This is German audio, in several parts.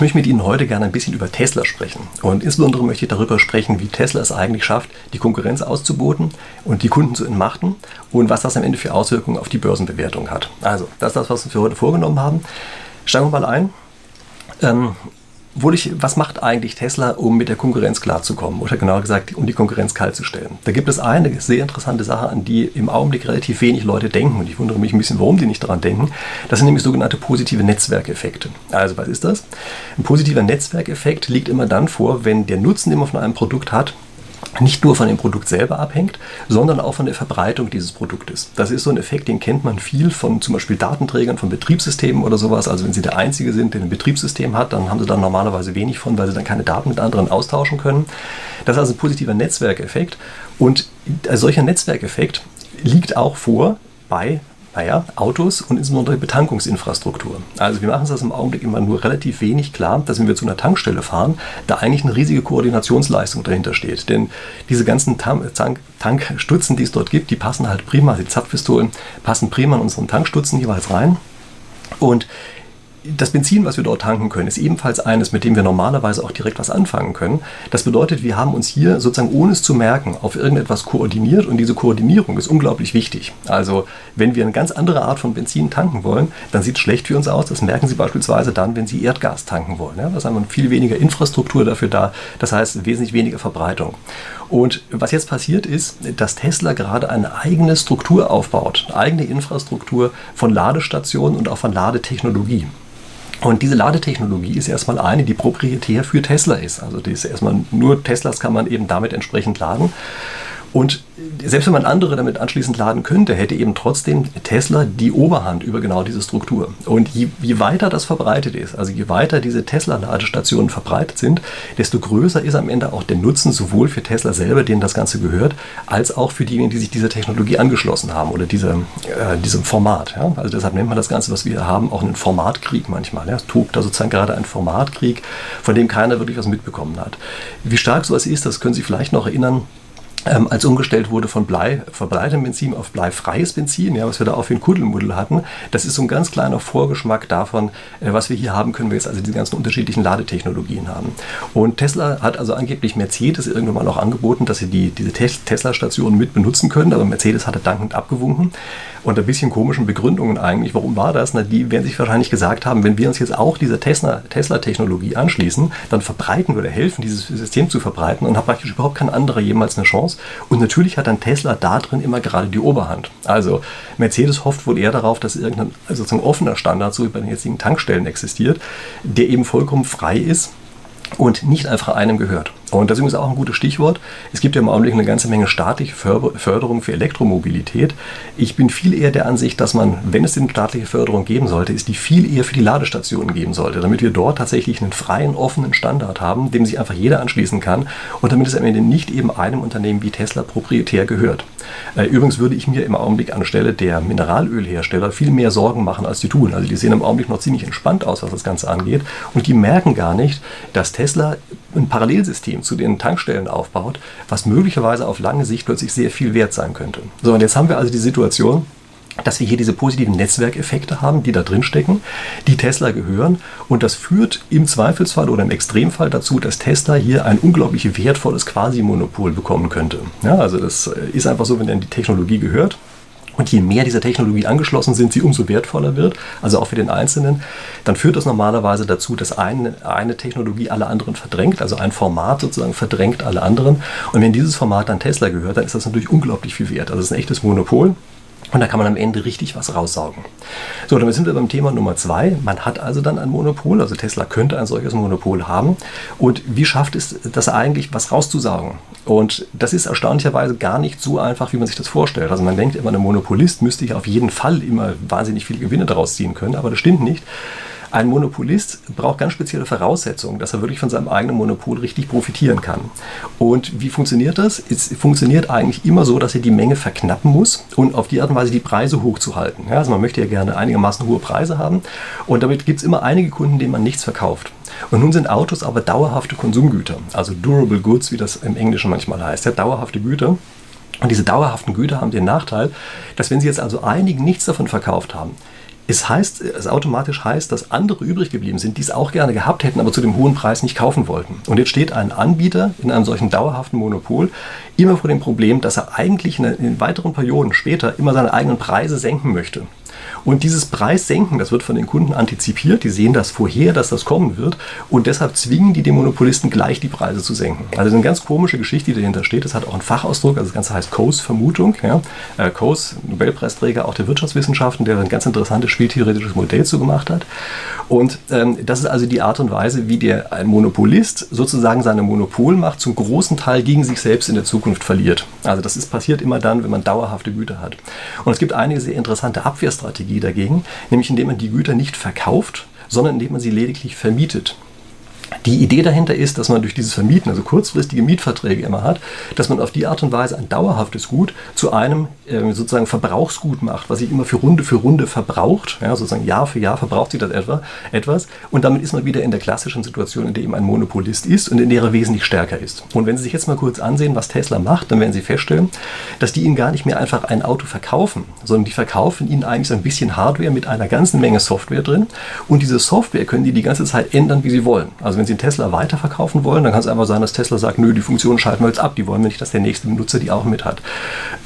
Ich möchte mit Ihnen heute gerne ein bisschen über Tesla sprechen. Und insbesondere möchte ich darüber sprechen, wie Tesla es eigentlich schafft, die Konkurrenz auszuboten und die Kunden zu entmachten und was das am Ende für Auswirkungen auf die Börsenbewertung hat. Also, das ist das, was wir für heute vorgenommen haben. Steigen wir mal ein. Ähm, ich, was macht eigentlich Tesla, um mit der Konkurrenz klarzukommen? Oder genauer gesagt, um die Konkurrenz kalt zu stellen? Da gibt es eine sehr interessante Sache, an die im Augenblick relativ wenig Leute denken. Und ich wundere mich ein bisschen, warum die nicht daran denken. Das sind nämlich sogenannte positive Netzwerkeffekte. Also, was ist das? Ein positiver Netzwerkeffekt liegt immer dann vor, wenn der Nutzen, den man von einem Produkt hat, nicht nur von dem Produkt selber abhängt, sondern auch von der Verbreitung dieses Produktes. Das ist so ein Effekt, den kennt man viel von zum Beispiel Datenträgern, von Betriebssystemen oder sowas. Also wenn Sie der Einzige sind, der ein Betriebssystem hat, dann haben Sie dann normalerweise wenig von, weil Sie dann keine Daten mit anderen austauschen können. Das ist also ein positiver Netzwerkeffekt. Und ein solcher Netzwerkeffekt liegt auch vor bei naja, Autos und insbesondere Betankungsinfrastruktur. Also wir machen uns das im Augenblick immer nur relativ wenig klar, dass wenn wir zu einer Tankstelle fahren, da eigentlich eine riesige Koordinationsleistung dahinter steht. Denn diese ganzen Tank Tankstutzen, die es dort gibt, die passen halt prima, die Zapfpistolen passen prima in unseren Tankstutzen jeweils rein. Und das Benzin, was wir dort tanken können, ist ebenfalls eines, mit dem wir normalerweise auch direkt was anfangen können. Das bedeutet, wir haben uns hier sozusagen ohne es zu merken auf irgendetwas koordiniert und diese Koordinierung ist unglaublich wichtig. Also wenn wir eine ganz andere Art von Benzin tanken wollen, dann sieht es schlecht für uns aus. Das merken Sie beispielsweise dann, wenn Sie Erdgas tanken wollen. Ja, da ist einmal viel weniger Infrastruktur dafür da, das heißt wesentlich weniger Verbreitung. Und was jetzt passiert ist, dass Tesla gerade eine eigene Struktur aufbaut, eine eigene Infrastruktur von Ladestationen und auch von Ladetechnologie. Und diese Ladetechnologie ist erstmal eine, die proprietär für Tesla ist. Also die ist erstmal nur Teslas kann man eben damit entsprechend laden. Und selbst wenn man andere damit anschließend laden könnte, hätte eben trotzdem Tesla die Oberhand über genau diese Struktur. Und je, je weiter das verbreitet ist, also je weiter diese Tesla-Ladestationen verbreitet sind, desto größer ist am Ende auch der Nutzen sowohl für Tesla selber, denen das Ganze gehört, als auch für diejenigen, die sich dieser Technologie angeschlossen haben oder diese, äh, diesem Format. Ja? Also deshalb nennt man das Ganze, was wir haben, auch einen Formatkrieg manchmal. Ja? Es tobt da sozusagen gerade ein Formatkrieg, von dem keiner wirklich was mitbekommen hat. Wie stark sowas ist, das können Sie vielleicht noch erinnern ähm, als umgestellt wurde von Blei, verbreitem Benzin auf bleifreies Benzin, ja, was wir da auf den Kuddelmuddel hatten, das ist so ein ganz kleiner Vorgeschmack davon, äh, was wir hier haben können, wir jetzt also diese ganzen unterschiedlichen Ladetechnologien haben. Und Tesla hat also angeblich Mercedes irgendwann mal noch angeboten, dass sie die, diese Tesla-Stationen mit benutzen können, aber Mercedes hatte dankend abgewunken. Und ein bisschen komischen Begründungen eigentlich, warum war das? Na, die werden sich wahrscheinlich gesagt haben, wenn wir uns jetzt auch dieser Tesla-Technologie anschließen, dann verbreiten wir oder helfen, dieses System zu verbreiten und hat praktisch überhaupt kein anderer jemals eine Chance. Und natürlich hat dann Tesla da drin immer gerade die Oberhand. Also Mercedes hofft wohl eher darauf, dass irgendein also sozusagen offener Standard, so wie bei den jetzigen Tankstellen existiert, der eben vollkommen frei ist und nicht einfach einem gehört. Und das ist übrigens auch ein gutes Stichwort. Es gibt ja im Augenblick eine ganze Menge staatliche Förderung für Elektromobilität. Ich bin viel eher der Ansicht, dass man, wenn es denn staatliche Förderung geben sollte, ist die viel eher für die Ladestationen geben sollte, damit wir dort tatsächlich einen freien, offenen Standard haben, dem sich einfach jeder anschließen kann und damit es am Ende nicht eben einem Unternehmen wie Tesla proprietär gehört. Äh, übrigens würde ich mir im Augenblick anstelle der Mineralölhersteller viel mehr Sorgen machen, als die tun. Also die sehen im Augenblick noch ziemlich entspannt aus, was das Ganze angeht. Und die merken gar nicht, dass Tesla ein Parallelsystem zu den Tankstellen aufbaut, was möglicherweise auf lange Sicht plötzlich sehr viel wert sein könnte. So, und jetzt haben wir also die Situation, dass wir hier diese positiven Netzwerkeffekte haben, die da drin stecken, die Tesla gehören. Und das führt im Zweifelsfall oder im Extremfall dazu, dass Tesla hier ein unglaublich wertvolles Quasi-Monopol bekommen könnte. Ja, also das ist einfach so, wenn dann die Technologie gehört, und je mehr dieser Technologie angeschlossen sind, sie umso wertvoller wird, also auch für den Einzelnen, dann führt das normalerweise dazu, dass eine, eine Technologie alle anderen verdrängt, also ein Format sozusagen verdrängt alle anderen. Und wenn dieses Format an Tesla gehört, dann ist das natürlich unglaublich viel wert. Also es ist ein echtes Monopol. Und da kann man am Ende richtig was raussaugen. So, damit sind wir beim Thema Nummer zwei. Man hat also dann ein Monopol, also Tesla könnte ein solches Monopol haben. Und wie schafft es das eigentlich, was rauszusaugen? Und das ist erstaunlicherweise gar nicht so einfach, wie man sich das vorstellt. Also man denkt immer, ein Monopolist müsste ja auf jeden Fall immer wahnsinnig viele Gewinne daraus ziehen können, aber das stimmt nicht. Ein Monopolist braucht ganz spezielle Voraussetzungen, dass er wirklich von seinem eigenen Monopol richtig profitieren kann. Und wie funktioniert das? Es funktioniert eigentlich immer so, dass er die Menge verknappen muss und auf die Art und Weise die Preise hochzuhalten. Ja, also man möchte ja gerne einigermaßen hohe Preise haben und damit gibt es immer einige Kunden, denen man nichts verkauft. Und nun sind Autos aber dauerhafte Konsumgüter, also durable goods, wie das im Englischen manchmal heißt, ja, dauerhafte Güter. Und diese dauerhaften Güter haben den Nachteil, dass wenn Sie jetzt also einigen nichts davon verkauft haben, es heißt, es automatisch heißt, dass andere übrig geblieben sind, die es auch gerne gehabt hätten, aber zu dem hohen Preis nicht kaufen wollten. Und jetzt steht ein Anbieter in einem solchen dauerhaften Monopol immer vor dem Problem, dass er eigentlich in, in weiteren Perioden später immer seine eigenen Preise senken möchte. Und dieses Preissenken, das wird von den Kunden antizipiert. Die sehen das vorher, dass das kommen wird. Und deshalb zwingen die den Monopolisten gleich die Preise zu senken. Also eine ganz komische Geschichte, die dahinter steht. Das hat auch einen Fachausdruck. Also das Ganze heißt Coase-Vermutung. Ja. Äh, Coase, Nobelpreisträger auch der Wirtschaftswissenschaften, der ein ganz interessantes spieltheoretisches Modell zugemacht hat. Und ähm, das ist also die Art und Weise, wie der ein Monopolist sozusagen seine Monopolmacht zum großen Teil gegen sich selbst in der Zukunft verliert. Also das ist passiert immer dann, wenn man dauerhafte Güter hat. Und es gibt einige sehr interessante Abwehrstrategien Strategie dagegen, nämlich indem man die Güter nicht verkauft, sondern indem man sie lediglich vermietet. Die Idee dahinter ist, dass man durch dieses Vermieten, also kurzfristige Mietverträge immer hat, dass man auf die Art und Weise ein dauerhaftes Gut zu einem äh, sozusagen Verbrauchsgut macht, was sich immer für Runde für Runde verbraucht. Ja, sozusagen Jahr für Jahr verbraucht sich das etwa, etwas. Und damit ist man wieder in der klassischen Situation, in der eben ein Monopolist ist und in der er wesentlich stärker ist. Und wenn Sie sich jetzt mal kurz ansehen, was Tesla macht, dann werden Sie feststellen, dass die Ihnen gar nicht mehr einfach ein Auto verkaufen, sondern die verkaufen Ihnen eigentlich so ein bisschen Hardware mit einer ganzen Menge Software drin. Und diese Software können die die ganze Zeit ändern, wie sie wollen. Also wenn Sie einen Tesla weiterverkaufen wollen, dann kann es einfach sein, dass Tesla sagt, nö, die Funktion schalten wir jetzt ab, die wollen wir nicht, dass der nächste Benutzer die auch mit hat.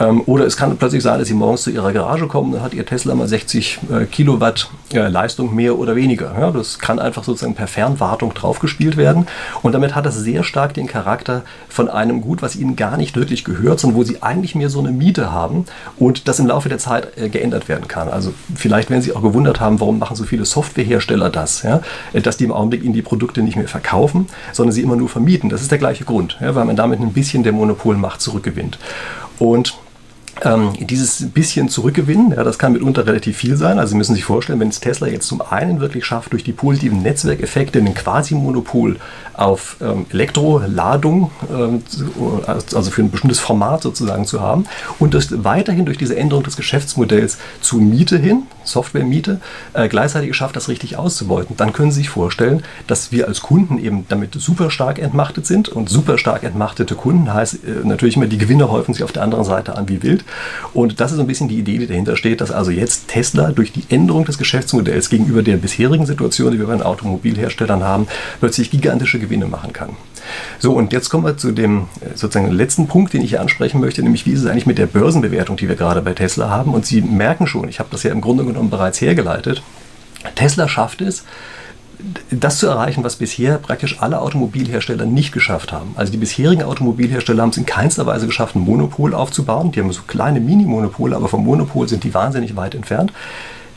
Ähm, oder es kann plötzlich sein, dass Sie morgens zu Ihrer Garage kommen, dann hat Ihr Tesla mal 60 äh, Kilowatt äh, Leistung mehr oder weniger. Ja, das kann einfach sozusagen per Fernwartung draufgespielt werden und damit hat das sehr stark den Charakter von einem Gut, was Ihnen gar nicht wirklich gehört, sondern wo Sie eigentlich mehr so eine Miete haben und das im Laufe der Zeit äh, geändert werden kann. Also vielleicht werden Sie auch gewundert haben, warum machen so viele Softwarehersteller das, ja? dass die im Augenblick Ihnen die Produkte nicht mehr verkaufen kaufen, sondern sie immer nur vermieten. Das ist der gleiche Grund, ja, weil man damit ein bisschen der Monopolmacht zurückgewinnt. Und ähm, dieses bisschen zurückgewinnen, ja, das kann mitunter relativ viel sein. Also Sie müssen sich vorstellen, wenn es Tesla jetzt zum einen wirklich schafft, durch die positiven Netzwerkeffekte einen Quasi-Monopol auf ähm, Elektroladung, ähm, also für ein bestimmtes Format sozusagen zu haben und das weiterhin durch diese Änderung des Geschäftsmodells zu Miete hin, Software-Miete, äh, gleichzeitig geschafft, das richtig auszubeuten, dann können Sie sich vorstellen, dass wir als Kunden eben damit super stark entmachtet sind. Und super stark entmachtete Kunden heißt äh, natürlich immer, die Gewinne häufen sich auf der anderen Seite an wie wild. Und das ist ein bisschen die Idee, die dahinter steht, dass also jetzt Tesla durch die Änderung des Geschäftsmodells gegenüber der bisherigen Situation, die wir bei den Automobilherstellern haben, plötzlich gigantische Gewinne machen kann. So, und jetzt kommen wir zu dem äh, sozusagen letzten Punkt, den ich hier ansprechen möchte, nämlich wie ist es eigentlich mit der Börsenbewertung, die wir gerade bei Tesla haben. Und Sie merken schon, ich habe das ja im Grunde genommen bereits hergeleitet, Tesla schafft es, das zu erreichen, was bisher praktisch alle Automobilhersteller nicht geschafft haben. Also die bisherigen Automobilhersteller haben es in keinster Weise geschafft, ein Monopol aufzubauen. Die haben so kleine Mini-Monopole, aber vom Monopol sind die wahnsinnig weit entfernt.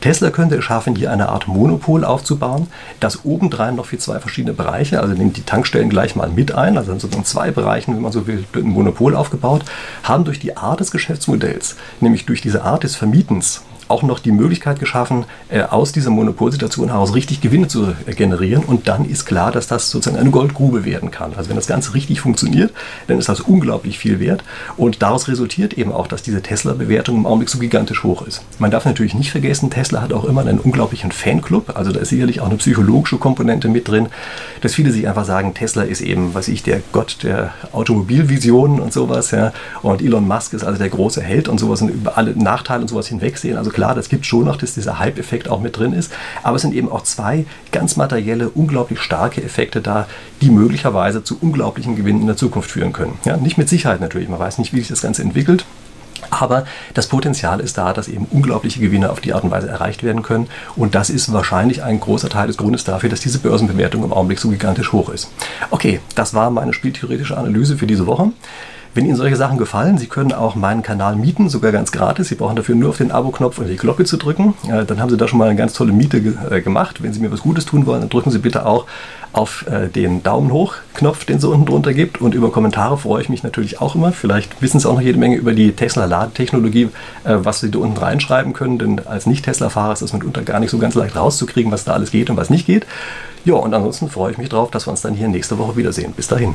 Tesla könnte es schaffen, hier eine Art Monopol aufzubauen, das obendrein noch für zwei verschiedene Bereiche, also nimmt die Tankstellen gleich mal mit ein, also dann sozusagen zwei Bereichen, wenn man so will, ein Monopol aufgebaut, haben durch die Art des Geschäftsmodells, nämlich durch diese Art des Vermietens, auch noch die Möglichkeit geschaffen, äh, aus dieser Monopolsituation heraus richtig Gewinne zu äh, generieren. Und dann ist klar, dass das sozusagen eine Goldgrube werden kann. Also wenn das Ganze richtig funktioniert, dann ist das unglaublich viel wert. Und daraus resultiert eben auch, dass diese Tesla-Bewertung im Augenblick so gigantisch hoch ist. Man darf natürlich nicht vergessen, Tesla hat auch immer einen unglaublichen Fanclub. Also da ist sicherlich auch eine psychologische Komponente mit drin, dass viele sich einfach sagen, Tesla ist eben, was ich, der Gott der Automobilvisionen und sowas. Ja. Und Elon Musk ist also der große Held und sowas und über alle Nachteile und sowas hinwegsehen. Also klar, das gibt schon noch, dass dieser Hype-Effekt auch mit drin ist. Aber es sind eben auch zwei ganz materielle, unglaublich starke Effekte da, die möglicherweise zu unglaublichen Gewinnen in der Zukunft führen können. Ja, nicht mit Sicherheit natürlich. Man weiß nicht, wie sich das Ganze entwickelt. Aber das Potenzial ist da, dass eben unglaubliche Gewinne auf die Art und Weise erreicht werden können. Und das ist wahrscheinlich ein großer Teil des Grundes dafür, dass diese Börsenbewertung im Augenblick so gigantisch hoch ist. Okay, das war meine spieltheoretische Analyse für diese Woche. Wenn Ihnen solche Sachen gefallen, Sie können auch meinen Kanal mieten, sogar ganz gratis. Sie brauchen dafür nur auf den Abo-Knopf und die Glocke zu drücken. Äh, dann haben Sie da schon mal eine ganz tolle Miete ge äh, gemacht. Wenn Sie mir was Gutes tun wollen, dann drücken Sie bitte auch auf äh, den Daumen hoch-Knopf, den es unten drunter gibt. Und über Kommentare freue ich mich natürlich auch immer. Vielleicht wissen Sie auch noch jede Menge über die Tesla-Ladetechnologie, was Sie da unten reinschreiben können. Denn als Nicht-Tesla-Fahrer ist das mitunter gar nicht so ganz leicht rauszukriegen, was da alles geht und was nicht geht. Ja, und ansonsten freue ich mich drauf, dass wir uns dann hier nächste Woche wiedersehen. Bis dahin.